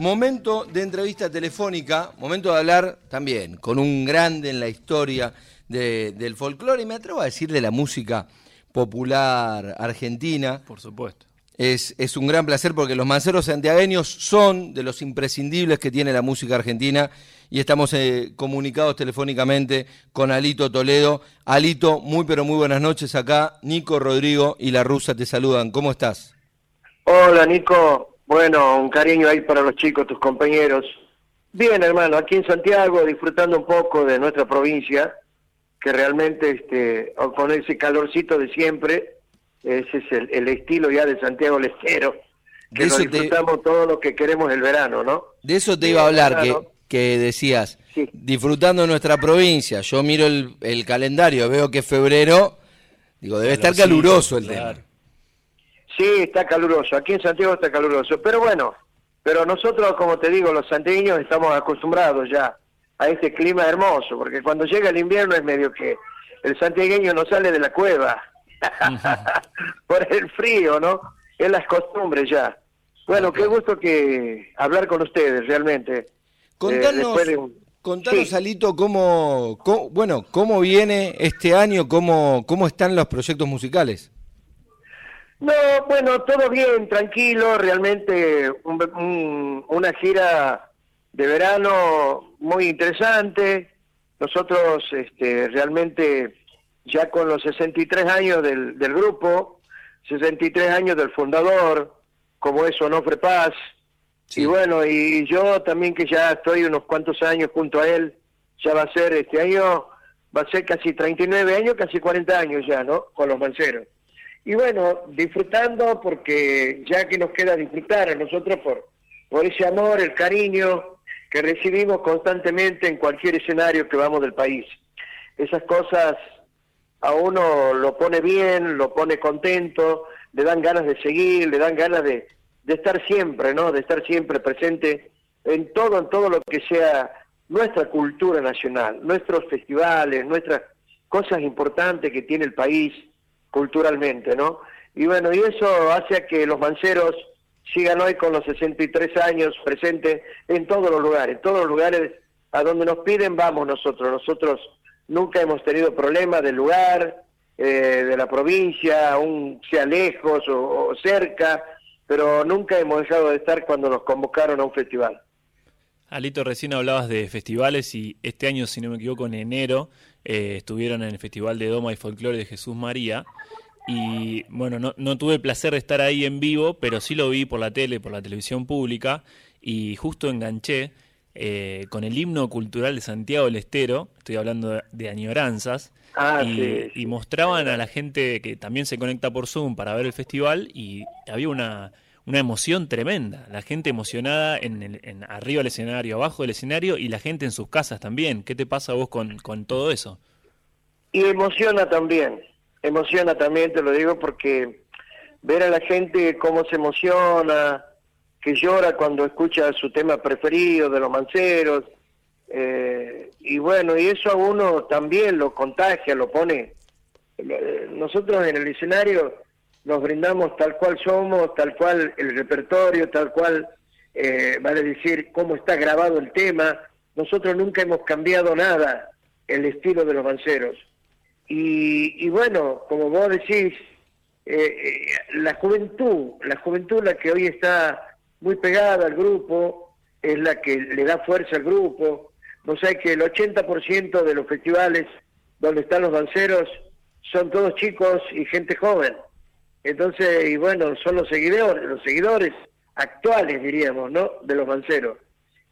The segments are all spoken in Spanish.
Momento de entrevista telefónica, momento de hablar también con un grande en la historia del folclore y me atrevo a decir de la música popular argentina. Por supuesto. Es, es, un gran placer porque los manceros santiagueños son de los imprescindibles que tiene la música argentina y estamos eh, comunicados telefónicamente con Alito Toledo. Alito, muy pero muy buenas noches acá. Nico, Rodrigo y la rusa te saludan. ¿Cómo estás? Hola Nico, bueno, un cariño ahí para los chicos, tus compañeros. Bien, hermano, aquí en Santiago disfrutando un poco de nuestra provincia, que realmente este, con ese calorcito de siempre, ese es el, estilo ya de Santiago Lestero, que nos disfrutamos todo lo que queremos el verano, ¿no? De eso te iba a hablar, que, que decías, disfrutando nuestra provincia, yo miro el, el calendario, veo que febrero, digo, debe estar caluroso el tema. Sí, está caluroso, aquí en Santiago está caluroso, pero bueno, pero nosotros, como te digo, los santiagueños estamos acostumbrados ya a este clima hermoso, porque cuando llega el invierno es medio que el santiagueño no sale de la cueva por el frío, ¿no? Es las costumbres ya. Bueno, qué gusto que hablar con ustedes, realmente. Contanos, eh, contanos Alito, cómo, bueno, cómo viene este año, cómo, cómo están los proyectos musicales. No, bueno, todo bien, tranquilo, realmente una gira de verano muy interesante. Nosotros este, realmente ya con los 63 años del, del grupo, 63 años del fundador, como es Onofre Paz, y bueno, y yo también que ya estoy unos cuantos años junto a él, ya va a ser este año, va a ser casi 39 años, casi 40 años ya, ¿no? Con los manceros. Y bueno, disfrutando porque ya que nos queda disfrutar a nosotros por, por ese amor, el cariño que recibimos constantemente en cualquier escenario que vamos del país. Esas cosas a uno lo pone bien, lo pone contento, le dan ganas de seguir, le dan ganas de, de estar siempre, ¿no? De estar siempre presente en todo, en todo lo que sea nuestra cultura nacional, nuestros festivales, nuestras cosas importantes que tiene el país culturalmente, ¿no? Y bueno, y eso hace que los manceros sigan hoy con los 63 años presentes en todos los lugares, en todos los lugares a donde nos piden vamos nosotros. Nosotros nunca hemos tenido problemas del lugar, eh, de la provincia, aún sea lejos o, cerca, pero nunca hemos dejado de estar cuando nos convocaron a un festival. Alito, recién hablabas de festivales y este año, si no me equivoco, en enero eh, estuvieron en el Festival de Doma y Folclore de Jesús María. Y bueno, no, no, tuve el placer de estar ahí en vivo, pero sí lo vi por la tele, por la televisión pública, y justo enganché eh, con el himno cultural de Santiago del Estero, estoy hablando de, añoranzas, ah, y, mostraban a la gente que también se conecta por Zoom para ver el festival, y había una, una emoción tremenda, la gente emocionada en, en, arriba del escenario, abajo del escenario y la gente en sus casas también. ¿Qué te pasa vos con, con todo eso? Y emociona también, emociona también, te lo digo, porque ver a la gente cómo se emociona, que llora cuando escucha su tema preferido de los manceros, eh, y bueno, y eso a uno también lo contagia, lo pone. Nosotros en el escenario nos brindamos tal cual somos, tal cual el repertorio, tal cual, eh, vale decir, cómo está grabado el tema. Nosotros nunca hemos cambiado nada el estilo de los manceros. Y, bueno, como vos decís, eh, eh, la juventud, la juventud la que hoy está muy pegada al grupo, es la que le da fuerza al grupo. No sé que el 80% de los festivales donde están los manceros son todos chicos y gente joven. Entonces, y bueno, son los seguidores, los seguidores actuales, diríamos, ¿no? De los manceros.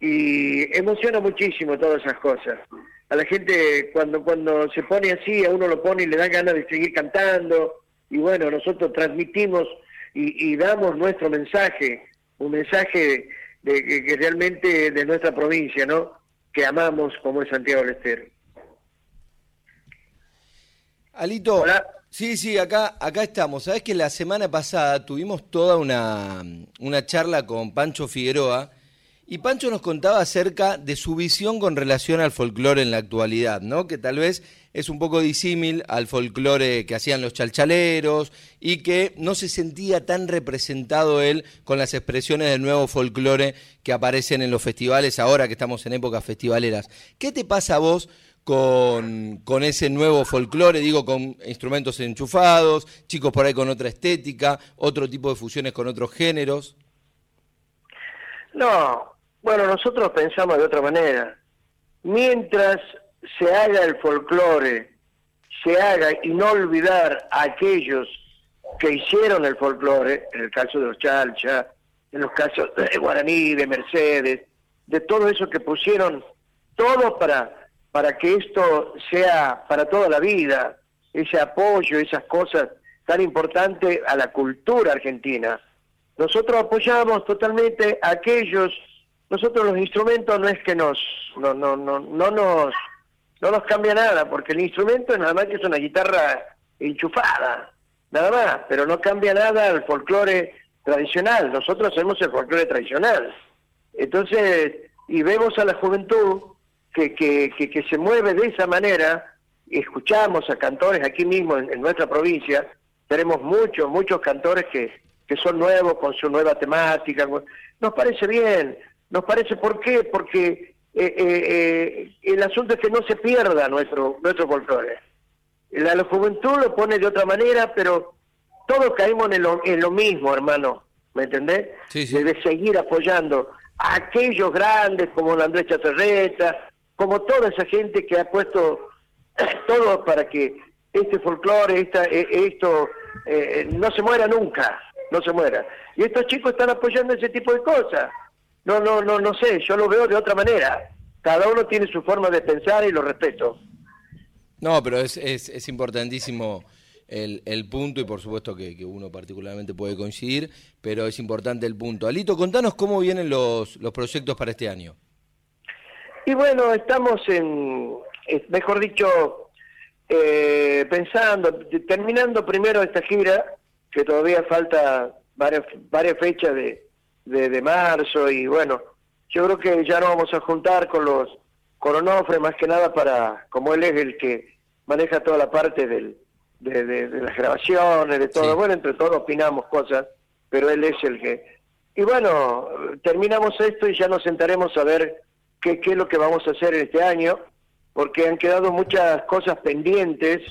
Y emociona muchísimo todas esas cosas. A la gente, cuando, cuando se pone así, a uno lo pone y le da ganas de seguir cantando. Y bueno, nosotros transmitimos y, damos nuestro mensaje, un mensaje de, que, realmente de nuestra provincia, ¿no? Que amamos como es Santiago del Estero. Alito. Hola. Sí, sí, acá, acá estamos. Sabes que la semana pasada tuvimos toda una, una charla con Pancho Figueroa Y Pancho nos contaba acerca de su visión con relación al folclore en la actualidad, ¿no? Que tal vez es un poco disímil al folclore que hacían los chalchaleros y que no se sentía tan representado él con las expresiones del nuevo folclore que aparecen en los festivales ahora que estamos en épocas festivaleras. ¿Qué te pasa a vos con, ese nuevo folclore, digo, con instrumentos enchufados, chicos por ahí con otra estética, otro tipo de fusiones con otros géneros? No, bueno, nosotros pensamos de otra manera. Mientras se haga el folclore, se haga y no olvidar a aquellos que hicieron el folclore, en el caso de los Chalcha, en los casos de Guaraní, de Mercedes, de todo eso que pusieron todo para, para que esto sea para toda la vida, ese apoyo, esas cosas tan importantes a la cultura argentina. Nosotros apoyamos totalmente a aquellos nosotros los instrumentos no es que nos no no no no nos no nos cambia nada porque el instrumento es nada más que es una guitarra enchufada nada más pero no cambia nada el folclore tradicional nosotros hacemos el folclore tradicional entonces y vemos a la juventud que que, que, se mueve de esa manera escuchamos a cantores aquí mismo en, nuestra provincia tenemos muchos muchos cantores que que son nuevos con su nueva temática nos parece bien nos parece, ¿por qué? Porque eh, eh, eh, el asunto es que no se pierda nuestro, nuestro folclore. La, la, juventud lo pone de otra manera, pero todos caemos en lo, en lo mismo, hermano, ¿me entendés? Sí, sí. De seguir apoyando a aquellos grandes como la Andrés Chaterreta, como toda esa gente que ha puesto todo para que este folclore, esta, esto, no se muera nunca, no se muera. Y estos chicos están apoyando ese tipo de cosas. No, no, no, no sé, yo lo veo de otra manera. Cada uno tiene su forma de pensar y lo respeto. No, pero es, es, es importantísimo el, el, punto y por supuesto que, que, uno particularmente puede coincidir, pero es importante el punto. Alito, contanos cómo vienen los, los proyectos para este año. Y bueno, estamos en, mejor dicho, eh, pensando, terminando primero esta gira, que todavía falta varias, varias fechas de, de, marzo y bueno, yo creo que ya nos vamos a juntar con los coronofres más que nada para, como él es el que maneja toda la parte del, de, de, las grabaciones, de todo, bueno, entre todos opinamos cosas, pero él es el que... Y bueno, terminamos esto y ya nos sentaremos a ver qué, qué es lo que vamos a hacer este año, porque han quedado muchas cosas pendientes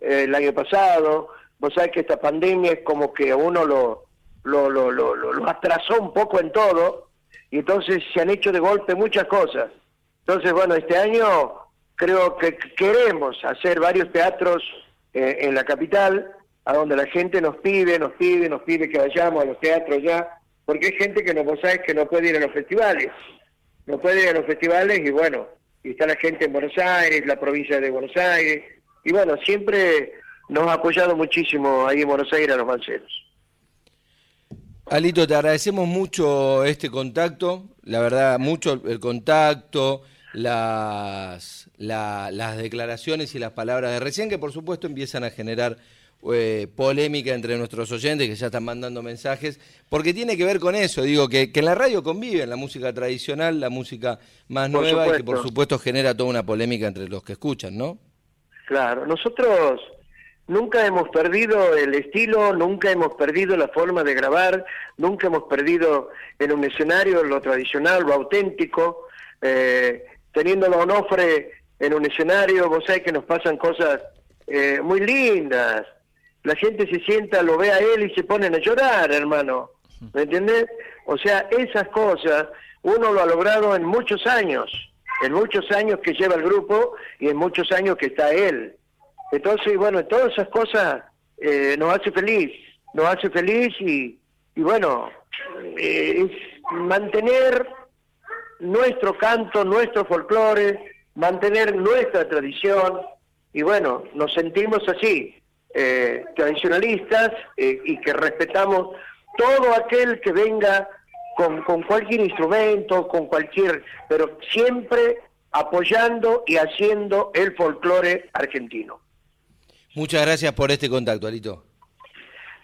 eh, el año pasado, vos sabés que esta pandemia es como que a uno lo, lo, lo, lo, lo atrasó un poco en todo y entonces se han hecho de golpe muchas cosas. Entonces, bueno, este año creo que queremos hacer varios teatros eh, en la capital, a donde la gente nos pide, nos pide, nos pide que vayamos a los teatros ya, porque hay gente que no, vos sabes que no puede ir a los festivales, no puede ir a los festivales y bueno, y está la gente en Buenos Aires, la provincia de Buenos Aires, y bueno, siempre nos ha apoyado muchísimo ahí en Buenos Aires a los manceros. Alito, te agradecemos mucho este contacto, la verdad, mucho el contacto, las, las declaraciones y las palabras de recién, que por supuesto empiezan a generar eh, polémica entre nuestros oyentes que ya están mandando mensajes, porque tiene que ver con eso, digo, que, que en la radio conviven la música tradicional, la música más nueva y que por supuesto genera toda una polémica entre los que escuchan, ¿no? Claro, nosotros Nunca hemos perdido el estilo, nunca hemos perdido la forma de grabar, nunca hemos perdido en un escenario lo tradicional, lo auténtico. Eh, teniendo la Onofre en un escenario, vos sabés que nos pasan cosas eh, muy lindas. La gente se sienta, lo ve a él y se ponen a llorar, hermano. ¿Me entiendes? O sea, esas cosas uno lo ha logrado en muchos años, en muchos años que lleva el grupo y en muchos años que está él. Entonces, bueno, todas esas cosas eh, nos hace feliz, nos hace feliz y, y bueno, eh, es mantener nuestro canto, nuestro folclore, mantener nuestra tradición y bueno, nos sentimos así, eh, tradicionalistas y que respetamos todo aquel que venga con, con cualquier instrumento, con cualquier, pero siempre apoyando y haciendo el folclore argentino. Muchas gracias por este contacto, Alito.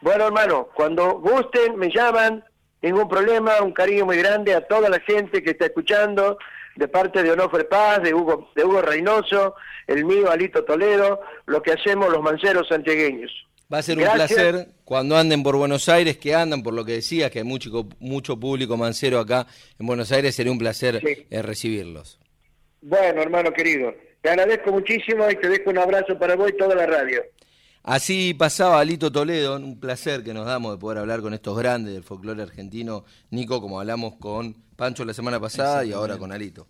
Bueno, hermano, cuando gusten, me llaman ningún problema, un cariño muy grande a toda la gente que está escuchando, de parte de Onofre Paz, de Hugo, de Hugo Reynoso, el mío Alito Toledo, lo que hacemos los manceros santiagueños. Va a ser un placer cuando anden por Buenos Aires, que andan por lo que decías, que hay mucho, mucho público mancero acá en Buenos Aires, sería un placer eh, recibirlos. Bueno, hermano querido, te agradezco muchísimo y te dejo un abrazo para vos y toda la radio. Así pasaba Alito Toledo, un placer que nos damos de poder hablar con estos grandes del folclore argentino, Nico, como hablamos con Pancho la semana pasada y ahora con Alito.